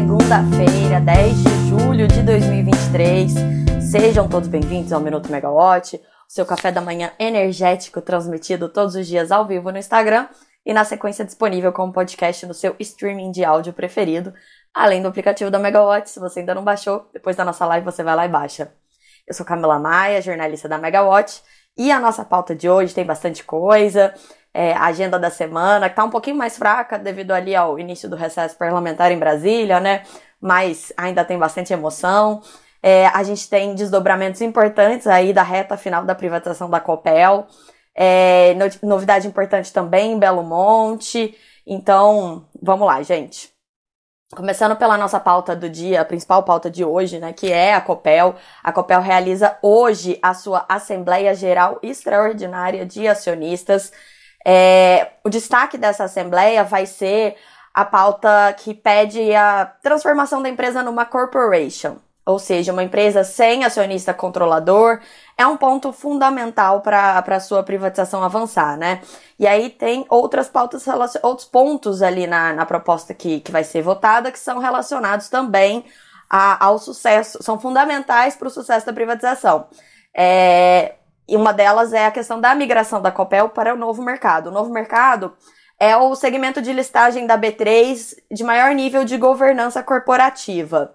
segunda-feira, 10 de julho de 2023. Sejam todos bem-vindos ao Minuto Megawatt, seu café da manhã energético transmitido todos os dias ao vivo no Instagram e na sequência disponível como podcast no seu streaming de áudio preferido, além do aplicativo da Megawatt. Se você ainda não baixou, depois da nossa live você vai lá e baixa. Eu sou Camila Maia, jornalista da Megawatt, e a nossa pauta de hoje tem bastante coisa é, agenda da semana, que tá um pouquinho mais fraca devido ali ao início do recesso parlamentar em Brasília, né? Mas ainda tem bastante emoção. É, a gente tem desdobramentos importantes aí da reta final da privatização da Copel. É, novidade importante também em Belo Monte. Então, vamos lá, gente. Começando pela nossa pauta do dia, a principal pauta de hoje, né, que é a COPEL. A COPEL realiza hoje a sua Assembleia Geral Extraordinária de Acionistas. É, o destaque dessa assembleia vai ser a pauta que pede a transformação da empresa numa corporation, ou seja, uma empresa sem acionista controlador, é um ponto fundamental para a sua privatização avançar, né? E aí tem outras pautas, outros pontos ali na, na proposta que, que vai ser votada que são relacionados também a, ao sucesso, são fundamentais para o sucesso da privatização. É, e uma delas é a questão da migração da Copel para o novo mercado. O novo mercado é o segmento de listagem da B3 de maior nível de governança corporativa.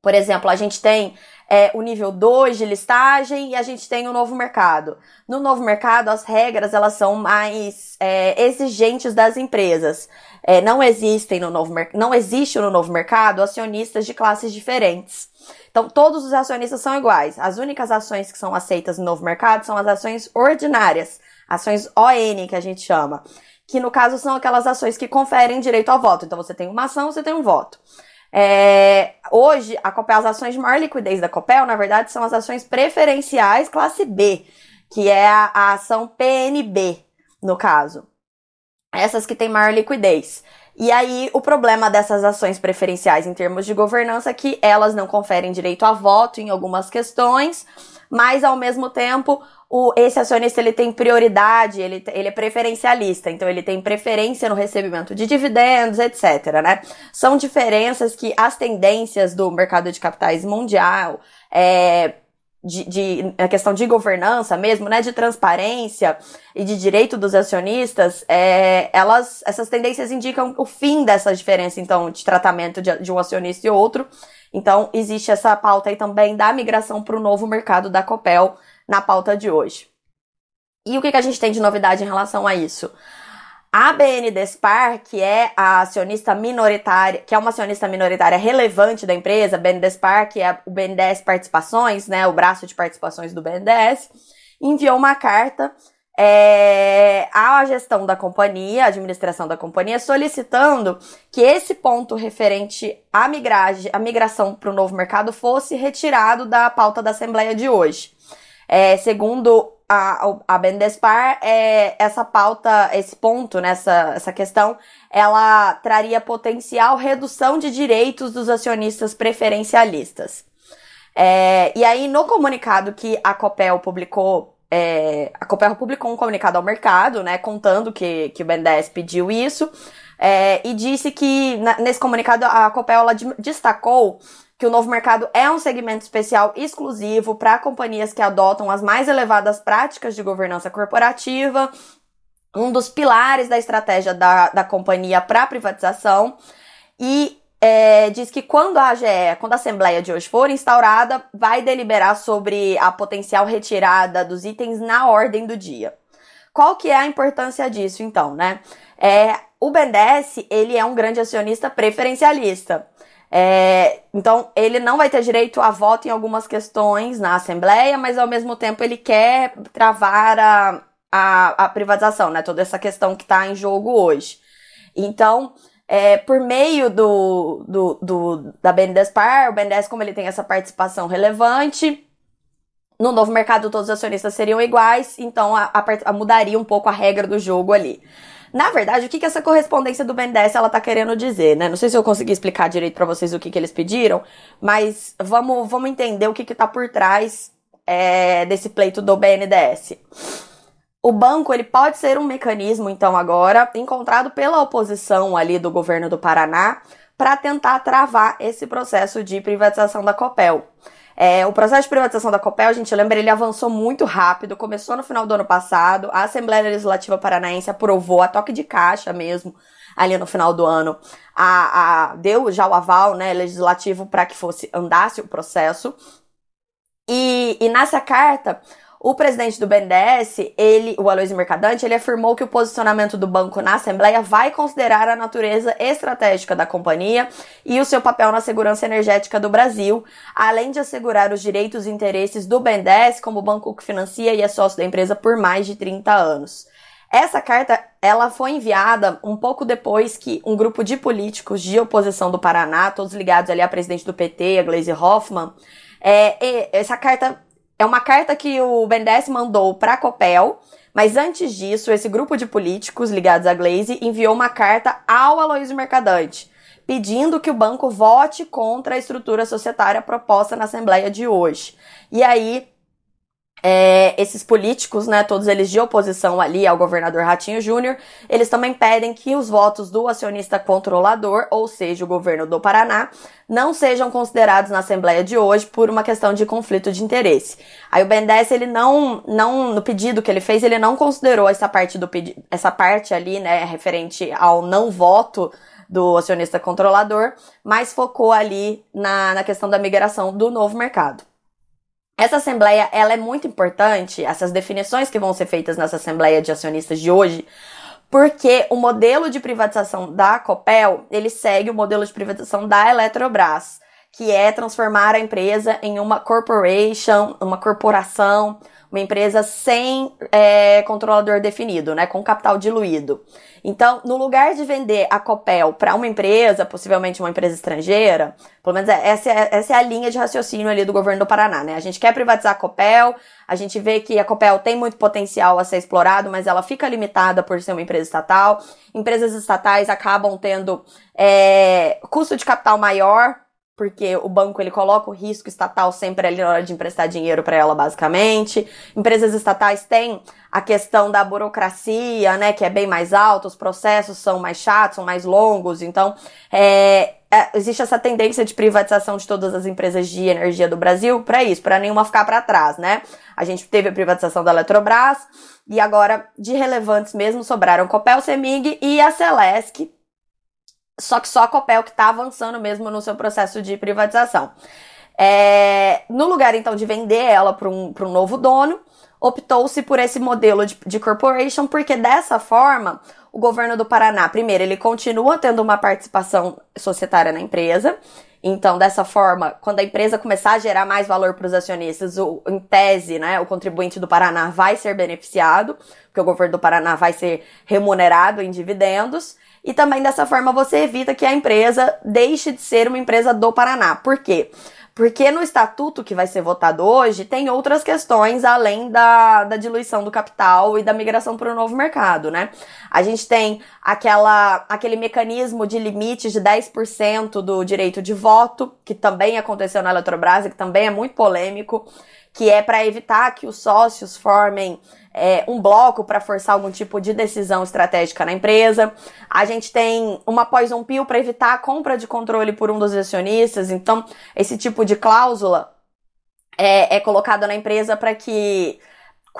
Por exemplo, a gente tem é, o nível 2 de listagem e a gente tem o novo mercado. No novo mercado, as regras elas são mais é, exigentes das empresas. É, não existem no novo não existe no novo mercado acionistas de classes diferentes. Então, todos os acionistas são iguais. As únicas ações que são aceitas no novo mercado são as ações ordinárias, ações ON, que a gente chama. Que no caso são aquelas ações que conferem direito ao voto. Então, você tem uma ação, você tem um voto. É, hoje, a Copel, as ações de maior liquidez da Copel, na verdade, são as ações preferenciais classe B, que é a, a ação PNB, no caso. Essas que têm maior liquidez. E aí, o problema dessas ações preferenciais em termos de governança é que elas não conferem direito a voto em algumas questões, mas ao mesmo tempo, o, esse acionista ele tem prioridade, ele, ele é preferencialista, então ele tem preferência no recebimento de dividendos, etc. Né? São diferenças que as tendências do mercado de capitais mundial é, de, de, a questão de governança mesmo, né, de transparência e de direito dos acionistas, é, elas, essas tendências indicam o fim dessa diferença, então, de tratamento de, de um acionista e outro. Então, existe essa pauta aí também da migração para o novo mercado da Copel na pauta de hoje. E o que, que a gente tem de novidade em relação a isso? A BNDESPAR, que é a acionista minoritária, que é uma acionista minoritária relevante da empresa, BNDESPAR, que é o BNDES Participações, né, o braço de participações do BNDES, enviou uma carta é, à gestão da companhia, à administração da companhia, solicitando que esse ponto referente à, à migração para o novo mercado fosse retirado da pauta da Assembleia de hoje. É, segundo a, a Bendespar, é, essa pauta, esse ponto, nessa né, essa questão, ela traria potencial redução de direitos dos acionistas preferencialistas. É, e aí, no comunicado que a Copel publicou, é, a Copel publicou um comunicado ao mercado, né, contando que, que o BNDES pediu isso, é, e disse que, na, nesse comunicado, a Copel ela destacou que o novo mercado é um segmento especial exclusivo para companhias que adotam as mais elevadas práticas de governança corporativa, um dos pilares da estratégia da, da companhia para privatização, e é, diz que quando a AGE, quando a Assembleia de hoje for instaurada, vai deliberar sobre a potencial retirada dos itens na ordem do dia. Qual que é a importância disso, então, né? É, o BNDES, ele é um grande acionista preferencialista. É, então, ele não vai ter direito a voto em algumas questões na Assembleia, mas ao mesmo tempo ele quer travar a, a, a privatização, né? Toda essa questão que está em jogo hoje. Então, é, por meio do, do, do, da BNDESPAR, o BNDES, como ele tem essa participação relevante, no novo mercado todos os acionistas seriam iguais, então a, a, mudaria um pouco a regra do jogo ali. Na verdade, o que, que essa correspondência do BNDES ela tá querendo dizer, né? Não sei se eu consegui explicar direito para vocês o que, que eles pediram, mas vamos, vamos entender o que, que tá por trás é, desse pleito do BNDES. O banco ele pode ser um mecanismo, então, agora, encontrado pela oposição ali do governo do Paraná para tentar travar esse processo de privatização da Copel. É, o processo de privatização da Copel, a gente lembra, ele avançou muito rápido, começou no final do ano passado, a Assembleia Legislativa Paranaense aprovou a toque de caixa mesmo, ali no final do ano, a, a deu já o aval né, legislativo para que fosse andasse o processo. E, e nessa carta, o presidente do BNDES, ele, o Aloysio Mercadante, ele afirmou que o posicionamento do banco na Assembleia vai considerar a natureza estratégica da companhia e o seu papel na segurança energética do Brasil, além de assegurar os direitos e interesses do BNDES como banco que financia e é sócio da empresa por mais de 30 anos. Essa carta, ela foi enviada um pouco depois que um grupo de políticos de oposição do Paraná, todos ligados ali a presidente do PT, a Gleisi Hoffmann, é, essa carta é uma carta que o BNDES mandou para a Copel, mas antes disso, esse grupo de políticos ligados à Glaze enviou uma carta ao Aloysio Mercadante, pedindo que o banco vote contra a estrutura societária proposta na Assembleia de hoje. E aí, é, esses políticos, né, todos eles de oposição ali ao governador Ratinho Júnior, eles também pedem que os votos do acionista controlador, ou seja, o governo do Paraná, não sejam considerados na Assembleia de hoje por uma questão de conflito de interesse. Aí o BNDES, ele não, não, no pedido que ele fez, ele não considerou essa parte do essa parte ali, né, referente ao não voto do acionista controlador, mas focou ali na, na questão da migração do novo mercado. Essa assembleia, ela é muito importante, essas definições que vão ser feitas nessa assembleia de acionistas de hoje, porque o modelo de privatização da Copel, ele segue o modelo de privatização da Eletrobras, que é transformar a empresa em uma corporation, uma corporação, uma empresa sem é, controlador definido, né, com capital diluído. Então, no lugar de vender a Copel para uma empresa, possivelmente uma empresa estrangeira, pelo menos é, essa é, essa é a linha de raciocínio ali do governo do Paraná, né? A gente quer privatizar a Copel, a gente vê que a Copel tem muito potencial a ser explorado, mas ela fica limitada por ser uma empresa estatal. Empresas estatais acabam tendo é, custo de capital maior, porque o banco ele coloca o risco estatal sempre ali na hora de emprestar dinheiro para ela, basicamente. Empresas estatais têm a questão da burocracia, né, que é bem mais alta, os processos são mais chatos, são mais longos, então é, é, existe essa tendência de privatização de todas as empresas de energia do Brasil para isso, para nenhuma ficar para trás, né? A gente teve a privatização da Eletrobras e agora de relevantes mesmo sobraram Copel, Semig e a Celesc, só que só a Copel que está avançando mesmo no seu processo de privatização. É, no lugar, então, de vender ela para um, um novo dono, optou-se por esse modelo de, de corporation, porque dessa forma, o governo do Paraná, primeiro, ele continua tendo uma participação societária na empresa. Então, dessa forma, quando a empresa começar a gerar mais valor para os acionistas, o, em tese, né, o contribuinte do Paraná vai ser beneficiado, porque o governo do Paraná vai ser remunerado em dividendos. E também dessa forma você evita que a empresa deixe de ser uma empresa do Paraná. Por quê? Porque no estatuto que vai ser votado hoje tem outras questões além da, da diluição do capital e da migração para o novo mercado, né? A gente tem aquela, aquele mecanismo de limite de 10% do direito de voto, que também aconteceu na Eletrobras e que também é muito polêmico, que é para evitar que os sócios formem é, um bloco para forçar algum tipo de decisão estratégica na empresa. A gente tem uma poison pill para evitar a compra de controle por um dos acionistas. Então, esse tipo de cláusula é, é colocada na empresa para que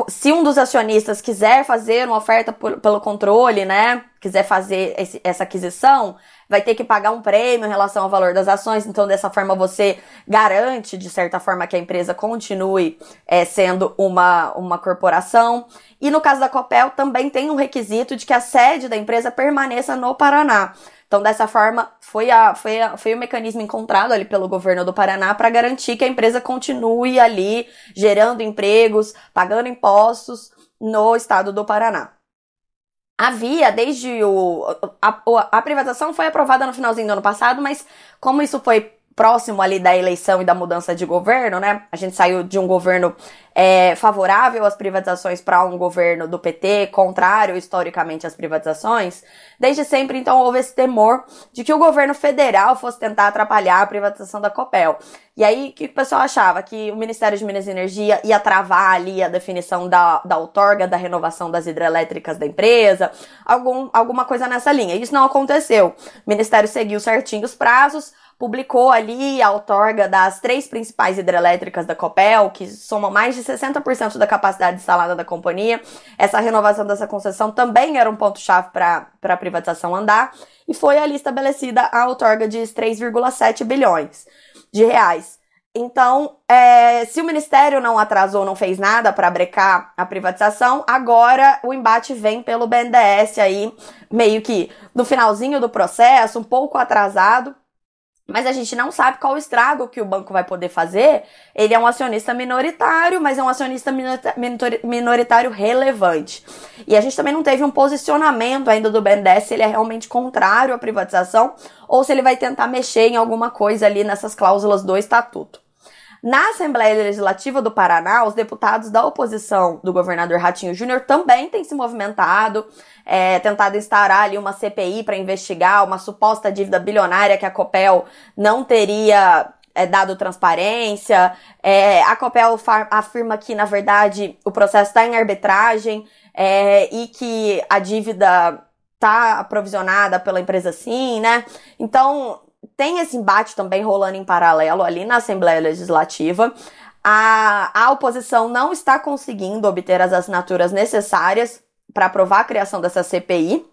se um dos acionistas quiser fazer uma oferta por, pelo controle, né, quiser fazer esse, essa aquisição, vai ter que pagar um prêmio em relação ao valor das ações. Então, dessa forma, você garante, de certa forma, que a empresa continue é, sendo uma, uma corporação. E no caso da Copel, também tem um requisito de que a sede da empresa permaneça no Paraná. Então, dessa forma, foi, a, foi, a, foi o mecanismo encontrado ali pelo governo do Paraná para garantir que a empresa continue ali gerando empregos, pagando impostos no estado do Paraná havia desde o. A, a, privatização foi aprovada no finalzinho do ano passado, mas como isso foi próximo ali da eleição e da mudança de governo, né? A gente saiu de um governo é, favorável às privatizações para um governo do PT, contrário historicamente às privatizações. Desde sempre, então, houve esse temor de que o governo federal fosse tentar atrapalhar a privatização da Copel. E aí, o que o pessoal achava? Que o Ministério de Minas e Energia ia travar ali a definição da, da outorga, da renovação das hidrelétricas da empresa, algum, alguma coisa nessa linha. Isso não aconteceu. O Ministério seguiu certinho os prazos, publicou ali a outorga das três principais hidrelétricas da Copel, que somam mais de 60% da capacidade instalada da companhia. Essa renovação dessa concessão também era um ponto-chave para a privatização andar, e foi ali estabelecida a outorga de 3,7 bilhões de reais. Então, é, se o Ministério não atrasou, não fez nada para brecar a privatização, agora o embate vem pelo BNDES aí, meio que no finalzinho do processo, um pouco atrasado, mas a gente não sabe qual o estrago que o banco vai poder fazer. Ele é um acionista minoritário, mas é um acionista minoritário relevante. E a gente também não teve um posicionamento ainda do BNDES se ele é realmente contrário à privatização ou se ele vai tentar mexer em alguma coisa ali nessas cláusulas do estatuto. Na Assembleia Legislativa do Paraná, os deputados da oposição do governador Ratinho Júnior também têm se movimentado, é, tentado instaurar ali uma CPI para investigar uma suposta dívida bilionária que a Copel não teria é, dado transparência. É, a Copel afirma que, na verdade, o processo está em arbitragem é, e que a dívida está aprovisionada pela empresa sim, né? Então, tem esse embate também rolando em paralelo ali na Assembleia Legislativa. A, a oposição não está conseguindo obter as assinaturas necessárias para aprovar a criação dessa CPI.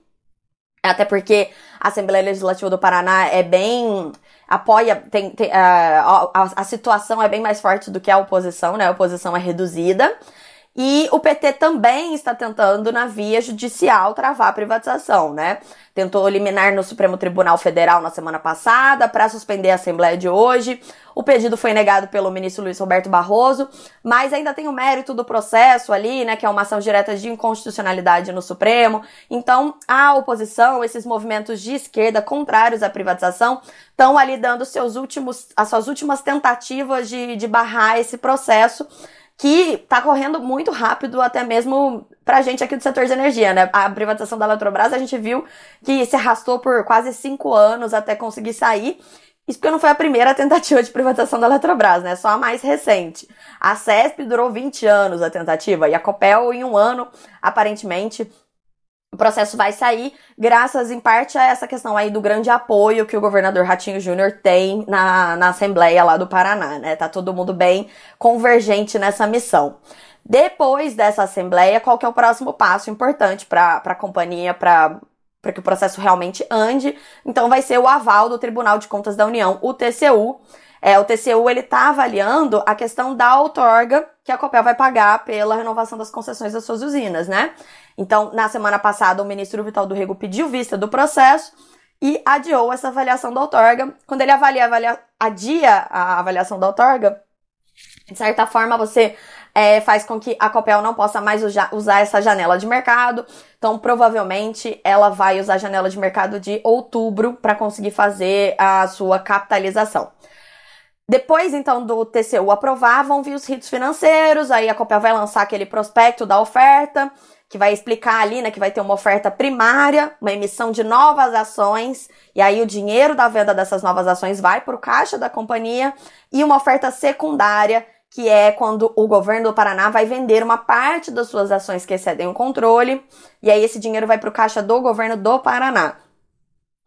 Até porque a Assembleia Legislativa do Paraná é bem. apoia. Tem, tem uh, a, a, situação é bem mais forte do que a oposição, né? A oposição é reduzida. E o PT também está tentando, na via judicial, travar a privatização, né? Tentou eliminar no Supremo Tribunal Federal na semana passada para suspender a Assembleia de hoje. O pedido foi negado pelo ministro Luiz Roberto Barroso, mas ainda tem o mérito do processo ali, né? Que é uma ação direta de inconstitucionalidade no Supremo. Então, a oposição, esses movimentos de esquerda contrários à privatização, estão ali dando seus últimos, as suas últimas tentativas de, de barrar esse processo que está correndo muito rápido, até mesmo pra gente aqui do setor de energia, né? A privatização da Eletrobras, a gente viu que se arrastou por quase cinco anos até conseguir sair. Isso porque não foi a primeira tentativa de privatização da Eletrobras, né? Só a mais recente. A CESP durou 20 anos a tentativa e a Copel em um ano, aparentemente, o processo vai sair graças, em parte, a essa questão aí do grande apoio que o governador Ratinho Júnior tem na, na Assembleia lá do Paraná, né? Tá todo mundo bem convergente nessa missão. Depois dessa Assembleia, qual que é o próximo passo importante para a companhia, para para que o processo realmente ande. Então vai ser o aval do Tribunal de Contas da União, o TCU, é, o TCU ele está avaliando a questão da outorga que a Copel vai pagar pela renovação das concessões das suas usinas, né? Então, na semana passada, o ministro Vital do Rego pediu vista do processo e adiou essa avaliação da outorga. Quando ele avalia, avalia adia a avaliação da outorga, de certa forma você é, faz com que a Copel não possa mais usar essa janela de mercado. Então, provavelmente, ela vai usar a janela de mercado de outubro para conseguir fazer a sua capitalização. Depois, então, do TCU aprovar, vão vir os ritos financeiros, aí a Copel vai lançar aquele prospecto da oferta, que vai explicar ali, né, que vai ter uma oferta primária, uma emissão de novas ações, e aí o dinheiro da venda dessas novas ações vai para o caixa da companhia, e uma oferta secundária, que é quando o governo do Paraná vai vender uma parte das suas ações que excedem o controle, e aí esse dinheiro vai para o caixa do governo do Paraná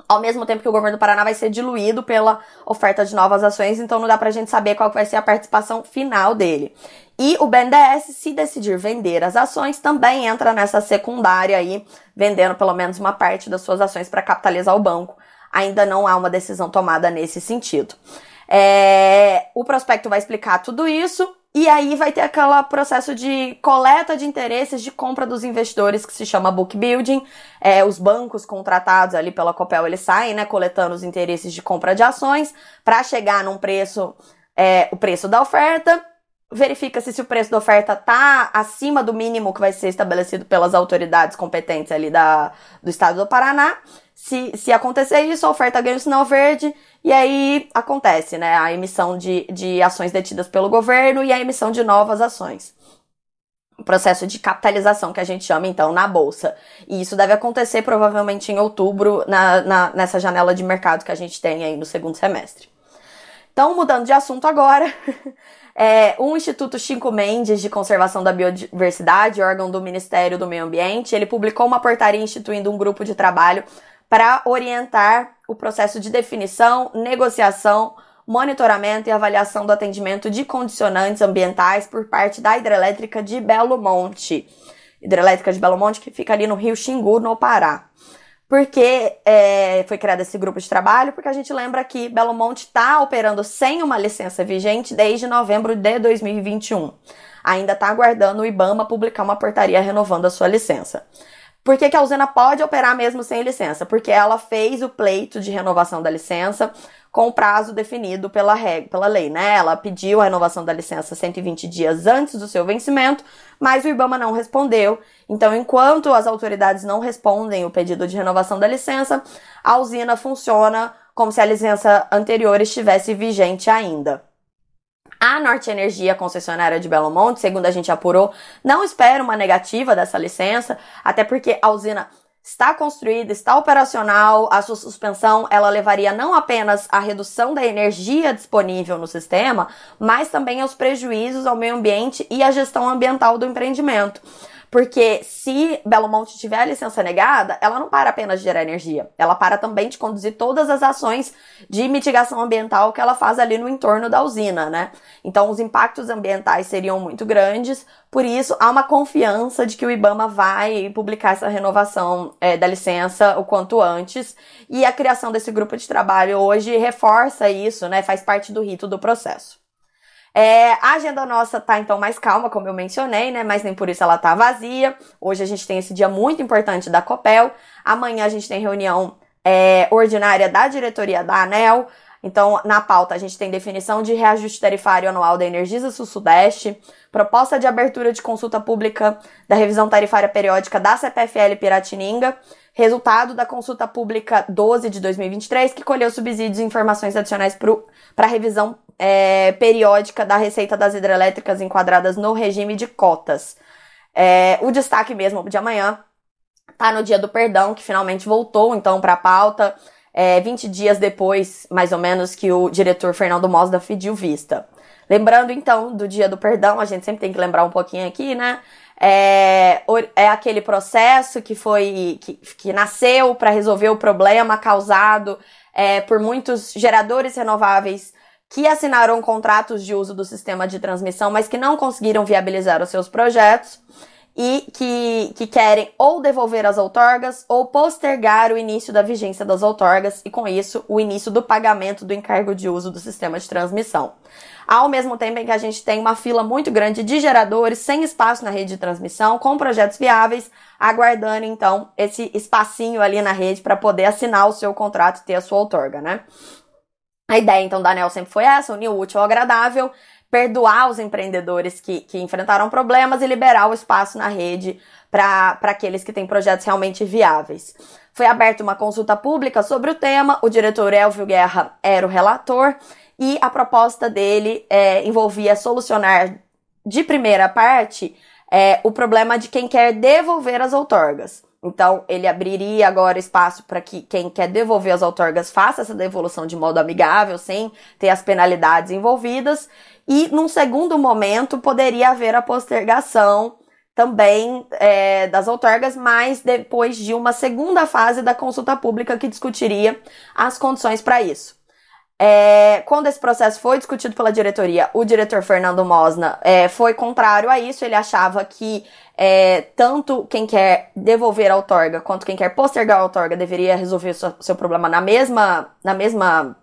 ao mesmo tempo que o governo do Paraná vai ser diluído pela oferta de novas ações, então não dá pra gente saber qual vai ser a participação final dele. E o BNDES, se decidir vender as ações, também entra nessa secundária aí, vendendo pelo menos uma parte das suas ações para capitalizar o banco. Ainda não há uma decisão tomada nesse sentido. É, o prospecto vai explicar tudo isso e aí vai ter aquele processo de coleta de interesses de compra dos investidores que se chama book building. É, os bancos contratados ali pela Copel, eles saem, né, coletando os interesses de compra de ações para chegar num preço, é, o preço da oferta. Verifica-se se o preço da oferta tá acima do mínimo que vai ser estabelecido pelas autoridades competentes ali da, do estado do Paraná. Se, se acontecer isso, a oferta ganha o sinal verde E aí acontece, né, a emissão de, de ações detidas pelo governo e a emissão de novas ações. O processo de capitalização que a gente chama, então, na bolsa. E isso deve acontecer provavelmente em outubro, na, na, nessa janela de mercado que a gente tem aí no segundo semestre. Então, mudando de assunto agora, é, o Instituto Chico Mendes de Conservação da Biodiversidade, órgão do Ministério do Meio Ambiente, ele publicou uma portaria instituindo um grupo de trabalho para orientar o processo de definição, negociação, monitoramento e avaliação do atendimento de condicionantes ambientais por parte da hidrelétrica de Belo Monte. Hidrelétrica de Belo Monte, que fica ali no Rio Xingu, no Pará. Por que é, foi criado esse grupo de trabalho? Porque a gente lembra que Belo Monte está operando sem uma licença vigente desde novembro de 2021. Ainda está aguardando o IBAMA publicar uma portaria renovando a sua licença. Por que, que a usina pode operar mesmo sem licença? Porque ela fez o pleito de renovação da licença com o prazo definido pela, regra, pela lei, né? Ela pediu a renovação da licença 120 dias antes do seu vencimento, mas o IBAMA não respondeu. Então, enquanto as autoridades não respondem o pedido de renovação da licença, a usina funciona como se a licença anterior estivesse vigente ainda. A Norte Energia, concessionária de Belo Monte, segundo a gente apurou, não espera uma negativa dessa licença, até porque a usina está construída, está operacional, a sua suspensão ela levaria não apenas à redução da energia disponível no sistema, mas também aos prejuízos ao meio ambiente e à gestão ambiental do empreendimento. Porque se Belo Monte tiver a licença negada, ela não para apenas de gerar energia, ela para também de conduzir todas as ações de mitigação ambiental que ela faz ali no entorno da usina, né? Então os impactos ambientais seriam muito grandes, por isso há uma confiança de que o IBAMA vai publicar essa renovação é, da licença o quanto antes, e a criação desse grupo de trabalho hoje reforça isso, né? Faz parte do rito do processo. É, a agenda nossa tá então mais calma, como eu mencionei, né? Mas nem por isso ela tá vazia. Hoje a gente tem esse dia muito importante da Copel. Amanhã a gente tem reunião é, ordinária da diretoria da ANEL. Então, na pauta, a gente tem definição de reajuste tarifário anual da Energisa Sul-Sudeste, proposta de abertura de consulta pública da revisão tarifária periódica da CPFL Piratininga, resultado da consulta pública 12 de 2023, que colheu subsídios e informações adicionais para a revisão é, periódica da receita das hidrelétricas enquadradas no regime de cotas. É, o destaque mesmo de amanhã tá no dia do perdão, que finalmente voltou então para a pauta, é, 20 dias depois, mais ou menos, que o diretor Fernando Mosda pediu vista. Lembrando então do dia do perdão, a gente sempre tem que lembrar um pouquinho aqui, né? É, é aquele processo que foi que, que nasceu para resolver o problema causado é, por muitos geradores renováveis que assinaram contratos de uso do sistema de transmissão, mas que não conseguiram viabilizar os seus projetos e que, que querem ou devolver as outorgas ou postergar o início da vigência das outorgas e, com isso, o início do pagamento do encargo de uso do sistema de transmissão. Ao mesmo tempo em que a gente tem uma fila muito grande de geradores sem espaço na rede de transmissão, com projetos viáveis, aguardando então esse espacinho ali na rede para poder assinar o seu contrato e ter a sua outorga, né? A ideia, então, da ANEL sempre foi essa, unir o útil ao agradável, perdoar os empreendedores que, que enfrentaram problemas e liberar o espaço na rede para aqueles que têm projetos realmente viáveis. Foi aberta uma consulta pública sobre o tema, o diretor Elvio Guerra era o relator, e a proposta dele é, envolvia solucionar de primeira parte é, o problema de quem quer devolver as outorgas. Então, ele abriria agora espaço para que quem quer devolver as outorgas faça essa devolução de modo amigável, sem ter as penalidades envolvidas. E, num segundo momento, poderia haver a postergação também é, das outorgas, mas depois de uma segunda fase da consulta pública que discutiria as condições para isso. É, quando esse processo foi discutido pela diretoria, o diretor Fernando Mosna é, foi contrário a isso. Ele achava que é, tanto quem quer devolver a outorga quanto quem quer postergar a outorga deveria resolver seu, seu problema na mesma, na mesma,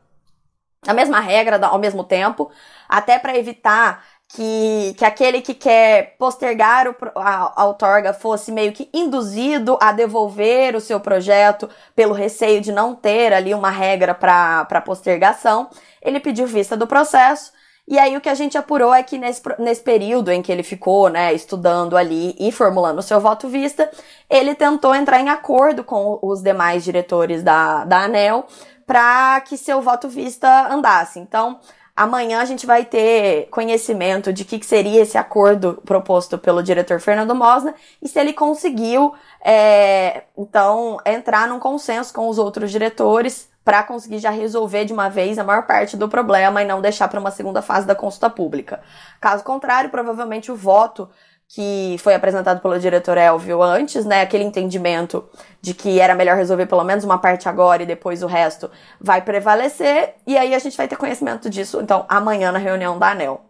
na mesma regra, ao mesmo tempo, até para evitar que, que aquele que quer postergar o, a, a outorga fosse meio que induzido a devolver o seu projeto pelo receio de não ter ali uma regra para postergação. Ele pediu vista do processo E aí o que a gente apurou é que nesse, nesse período em que ele ficou, né, estudando ali e formulando o seu voto vista, ele tentou entrar em acordo com os demais diretores da, da ANEL para que seu voto vista andasse. Então, amanhã a gente vai ter conhecimento de que, que seria esse acordo proposto pelo diretor Fernando Mosna e se ele conseguiu, é, então, entrar num consenso com os outros diretores para conseguir já resolver de uma vez a maior parte do problema e não deixar para uma segunda fase da consulta pública. Caso contrário, provavelmente o voto que foi apresentado pelo diretor Elvio antes, né, aquele entendimento de que era melhor resolver pelo menos uma parte agora e depois o resto vai prevalecer, e aí a gente vai ter conhecimento disso, então, amanhã na reunião da ANEL.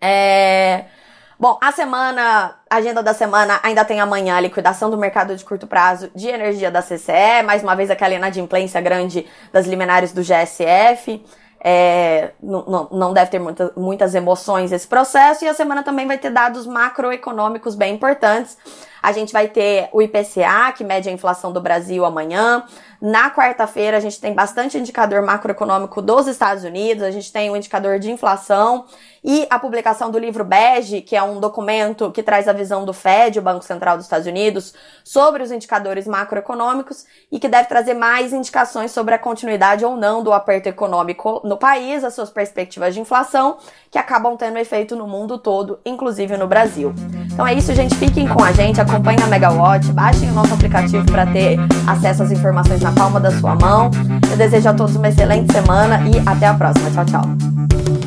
É... Bom, a semana, a agenda da semana ainda tem amanhã a liquidação do mercado de curto prazo de energia da CCE, mais uma vez aquela inadimplência grande das liminares do GSF. É, não, não deve ter muita, muitas emoções esse processo, e a semana também vai ter dados macroeconômicos bem importantes. A gente vai ter o IPCA, que mede a inflação do Brasil amanhã. Na quarta-feira, a gente tem bastante indicador macroeconômico dos Estados Unidos, a gente tem o um indicador de inflação e a publicação do livro Bege, que é um documento que traz a visão do Fed, o Banco Central dos Estados Unidos, sobre os indicadores macroeconômicos e que deve trazer mais indicações sobre a continuidade ou não do aperto econômico no país, as suas perspectivas de inflação, que acabam tendo efeito no mundo todo, inclusive no Brasil. Então é isso, gente. Fiquem com a gente, acompanhem a Megawatt, baixem o nosso aplicativo para ter acesso às informações na palma da sua mão. Eu desejo a todos uma excelente semana e até a próxima. Tchau, tchau.